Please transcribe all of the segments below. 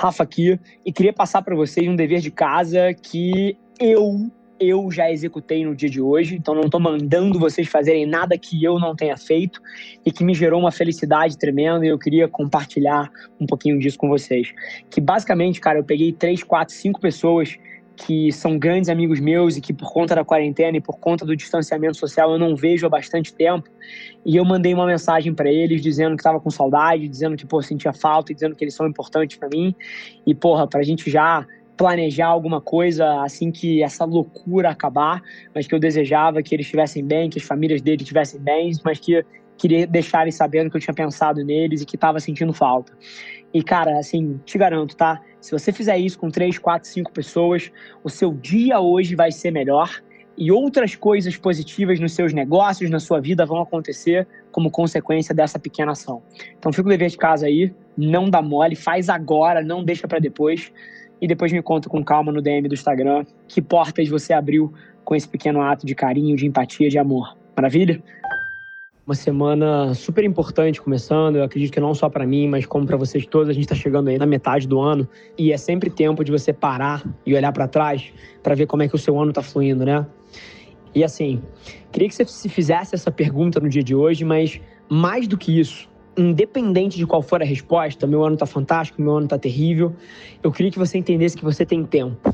Rafa aqui e queria passar para vocês um dever de casa que eu eu já executei no dia de hoje, então não estou mandando vocês fazerem nada que eu não tenha feito e que me gerou uma felicidade tremenda e eu queria compartilhar um pouquinho disso com vocês. Que basicamente, cara, eu peguei três, quatro, cinco pessoas que são grandes amigos meus e que por conta da quarentena e por conta do distanciamento social eu não vejo há bastante tempo. E eu mandei uma mensagem para eles dizendo que estava com saudade, dizendo que pô, sentia falta e dizendo que eles são importantes para mim. E porra, pra gente já planejar alguma coisa assim que essa loucura acabar, mas que eu desejava que eles estivessem bem, que as famílias deles estivessem bem, mas que queria deixar eles sabendo que eu tinha pensado neles e que estava sentindo falta. E, cara, assim, te garanto, tá? Se você fizer isso com três, quatro, cinco pessoas, o seu dia hoje vai ser melhor e outras coisas positivas nos seus negócios, na sua vida, vão acontecer como consequência dessa pequena ação. Então, fica o dever de casa aí, não dá mole, faz agora, não deixa para depois. E depois me conta com calma no DM do Instagram que portas você abriu com esse pequeno ato de carinho, de empatia, de amor. Maravilha? Uma semana super importante começando. Eu acredito que não só para mim, mas como para vocês todos. A gente está chegando aí na metade do ano e é sempre tempo de você parar e olhar para trás para ver como é que o seu ano está fluindo, né? E assim, queria que você se fizesse essa pergunta no dia de hoje, mas mais do que isso, independente de qual for a resposta, meu ano está fantástico, meu ano está terrível, eu queria que você entendesse que você tem tempo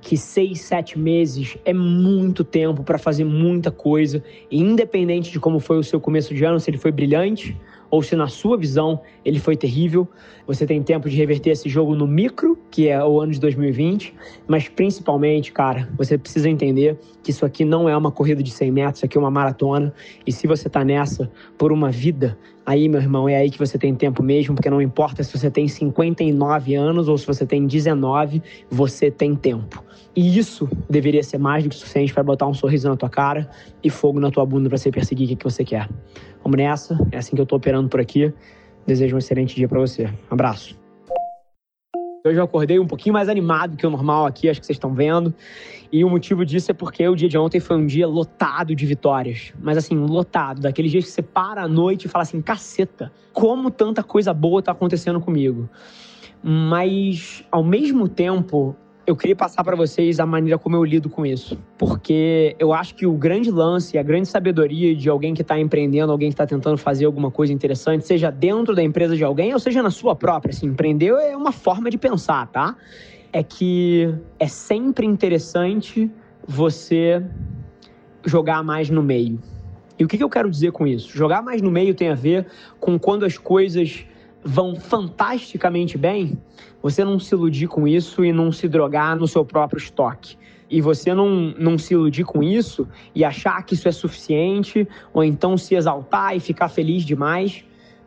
que seis, sete meses é muito tempo para fazer muita coisa, independente de como foi o seu começo de ano, se ele foi brilhante ou se na sua visão ele foi terrível. Você tem tempo de reverter esse jogo no micro, que é o ano de 2020, mas principalmente, cara, você precisa entender que isso aqui não é uma corrida de 100 metros, isso aqui é uma maratona, e se você tá nessa por uma vida, aí, meu irmão, é aí que você tem tempo mesmo, porque não importa se você tem 59 anos ou se você tem 19, você tem tempo. E isso deveria ser mais do que suficiente para botar um sorriso na tua cara e fogo na tua bunda para você perseguir o que você quer. Vamos nessa, é assim que eu tô operando por aqui. Desejo um excelente dia para você. Um abraço. Hoje eu acordei um pouquinho mais animado que o normal aqui, acho que vocês estão vendo. E o motivo disso é porque o dia de ontem foi um dia lotado de vitórias. Mas assim, lotado. Daqueles dias que você para à noite e fala assim, caceta, como tanta coisa boa tá acontecendo comigo. Mas, ao mesmo tempo, eu queria passar para vocês a maneira como eu lido com isso. Porque eu acho que o grande lance, a grande sabedoria de alguém que está empreendendo, alguém que está tentando fazer alguma coisa interessante, seja dentro da empresa de alguém ou seja na sua própria. Assim, empreender é uma forma de pensar, tá? É que é sempre interessante você jogar mais no meio. E o que, que eu quero dizer com isso? Jogar mais no meio tem a ver com quando as coisas vão fantasticamente bem, você não se iludir com isso e não se drogar no seu próprio estoque. E você não, não se iludir com isso e achar que isso é suficiente, ou então se exaltar e ficar feliz demais,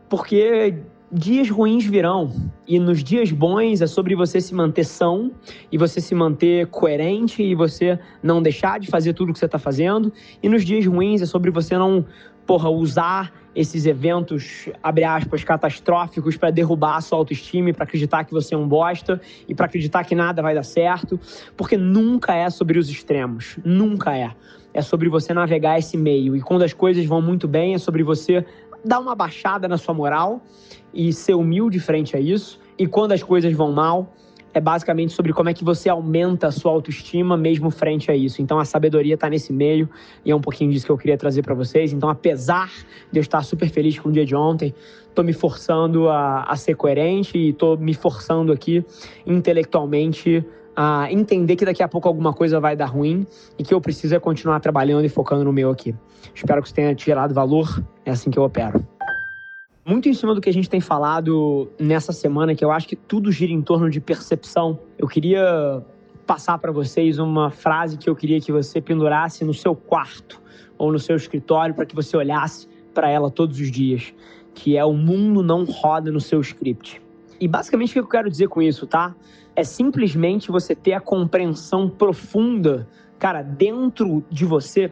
porque dias ruins virão. E nos dias bons é sobre você se manter são e você se manter coerente e você não deixar de fazer tudo o que você está fazendo. E nos dias ruins é sobre você não, porra, usar esses eventos, abre aspas, catastróficos para derrubar a sua autoestima, para acreditar que você é um bosta e para acreditar que nada vai dar certo, porque nunca é sobre os extremos, nunca é. É sobre você navegar esse meio e quando as coisas vão muito bem, é sobre você dar uma baixada na sua moral e ser humilde frente a isso. E quando as coisas vão mal, é basicamente sobre como é que você aumenta a sua autoestima mesmo frente a isso. Então a sabedoria está nesse meio e é um pouquinho disso que eu queria trazer para vocês. Então, apesar de eu estar super feliz com o dia de ontem, estou me forçando a, a, ser coerente e estou me forçando aqui intelectualmente a entender que daqui a pouco alguma coisa vai dar ruim e que eu preciso é continuar trabalhando e focando no meu aqui. Espero que você tenha tirado valor, é assim que eu opero. Muito em cima do que a gente tem falado nessa semana, que eu acho que tudo gira em torno de percepção, eu queria passar para vocês uma frase que eu queria que você pendurasse no seu quarto ou no seu escritório para que você olhasse para ela todos os dias, que é o mundo não roda no seu script. E basicamente o que eu quero dizer com isso, tá? É simplesmente você ter a compreensão profunda, cara, dentro de você,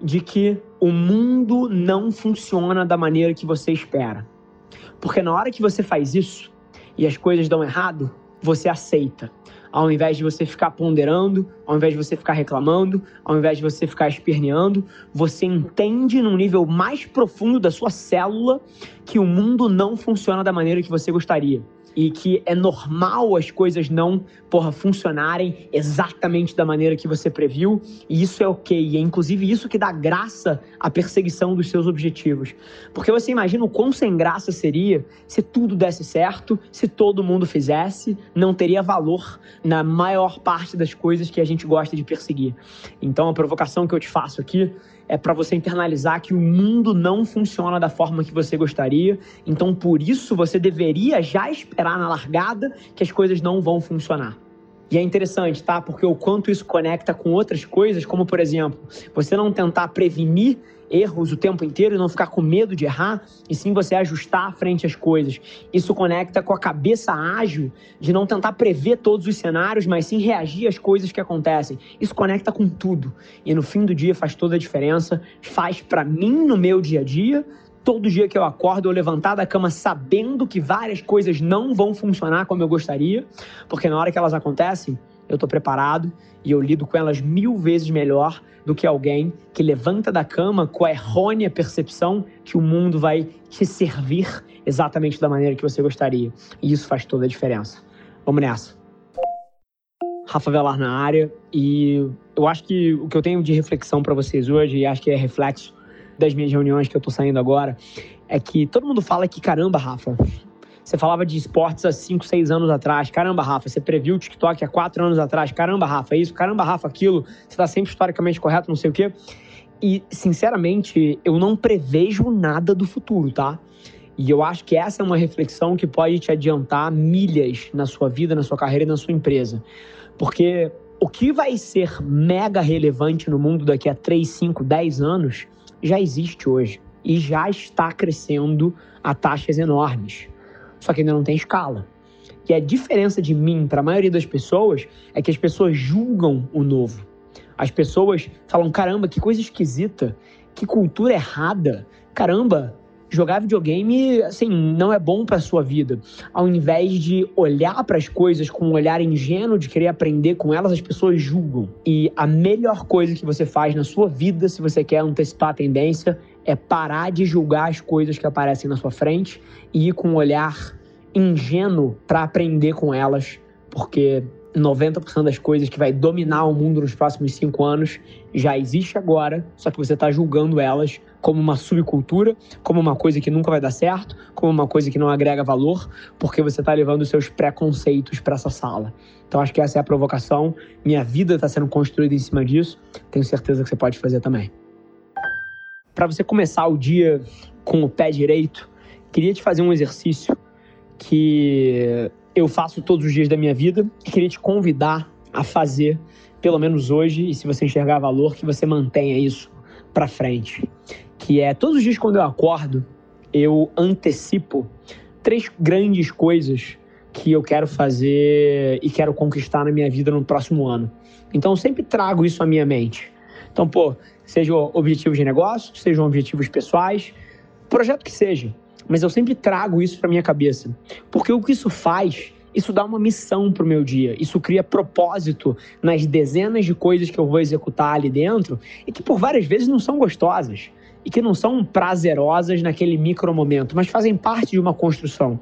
de que o mundo não funciona da maneira que você espera. Porque na hora que você faz isso e as coisas dão errado, você aceita. Ao invés de você ficar ponderando, ao invés de você ficar reclamando, ao invés de você ficar esperneando, você entende num nível mais profundo da sua célula que o mundo não funciona da maneira que você gostaria e que é normal as coisas não, porra, funcionarem exatamente da maneira que você previu, e isso é ok. E é inclusive isso que dá graça à perseguição dos seus objetivos. Porque você imagina o quão sem graça seria se tudo desse certo, se todo mundo fizesse, não teria valor na maior parte das coisas que a gente gosta de perseguir. Então a provocação que eu te faço aqui é para você internalizar que o mundo não funciona da forma que você gostaria. Então, por isso, você deveria já esperar na largada que as coisas não vão funcionar. E é interessante, tá? Porque o quanto isso conecta com outras coisas, como por exemplo, você não tentar prevenir erros o tempo inteiro e não ficar com medo de errar, e sim você ajustar frente às coisas. Isso conecta com a cabeça ágil de não tentar prever todos os cenários, mas sim reagir às coisas que acontecem. Isso conecta com tudo. E no fim do dia faz toda a diferença, faz para mim no meu dia a dia, todo dia que eu acordo, eu levantar da cama sabendo que várias coisas não vão funcionar como eu gostaria, porque na hora que elas acontecem, eu estou preparado e eu lido com elas mil vezes melhor do que alguém que levanta da cama com a errônea percepção que o mundo vai te servir exatamente da maneira que você gostaria. E isso faz toda a diferença. Vamos nessa. Rafa Velar na área e eu acho que o que eu tenho de reflexão para vocês hoje, e acho que é reflexo das minhas reuniões que eu tô saindo agora, é que todo mundo fala que caramba, Rafa, você falava de esportes há 5, 6 anos atrás. Caramba, Rafa, você previu o TikTok há 4 anos atrás. Caramba, Rafa, isso. Caramba, Rafa, aquilo. Você está sempre historicamente correto, não sei o quê. E, sinceramente, eu não prevejo nada do futuro, tá? E eu acho que essa é uma reflexão que pode te adiantar milhas na sua vida, na sua carreira e na sua empresa. Porque o que vai ser mega relevante no mundo daqui a 3, 5, 10 anos já existe hoje e já está crescendo a taxas enormes só que ainda não tem escala. E a diferença de mim para a maioria das pessoas é que as pessoas julgam o novo. As pessoas falam: caramba, que coisa esquisita, que cultura errada. Caramba, jogar videogame assim não é bom para sua vida. Ao invés de olhar para as coisas com um olhar ingênuo de querer aprender com elas, as pessoas julgam. E a melhor coisa que você faz na sua vida, se você quer antecipar a tendência, é parar de julgar as coisas que aparecem na sua frente e ir com um olhar ingênuo para aprender com elas, porque 90% das coisas que vai dominar o mundo nos próximos cinco anos já existe agora, só que você está julgando elas como uma subcultura, como uma coisa que nunca vai dar certo, como uma coisa que não agrega valor, porque você está levando os seus preconceitos para essa sala. Então acho que essa é a provocação. Minha vida está sendo construída em cima disso. Tenho certeza que você pode fazer também para você começar o dia com o pé direito, queria te fazer um exercício que eu faço todos os dias da minha vida e queria te convidar a fazer, pelo menos hoje, e se você enxergar valor, que você mantenha isso para frente. Que é todos os dias quando eu acordo, eu antecipo três grandes coisas que eu quero fazer e quero conquistar na minha vida no próximo ano. Então eu sempre trago isso à minha mente. Então, pô, sejam objetivos de negócio, sejam objetivos pessoais, projeto que seja. Mas eu sempre trago isso para minha cabeça, porque o que isso faz, isso dá uma missão para o meu dia, isso cria propósito nas dezenas de coisas que eu vou executar ali dentro e que por várias vezes não são gostosas e que não são prazerosas naquele micro momento, mas fazem parte de uma construção.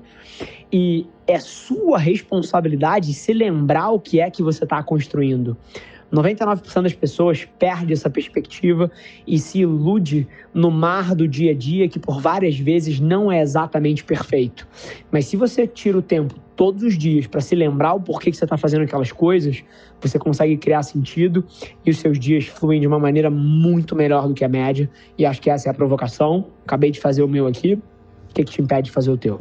E é sua responsabilidade se lembrar o que é que você está construindo. 99% das pessoas perde essa perspectiva e se ilude no mar do dia a dia que por várias vezes não é exatamente perfeito. Mas se você tira o tempo todos os dias para se lembrar o porquê que você está fazendo aquelas coisas, você consegue criar sentido e os seus dias fluem de uma maneira muito melhor do que a média. E acho que essa é a provocação. Acabei de fazer o meu aqui. O que, que te impede de fazer o teu?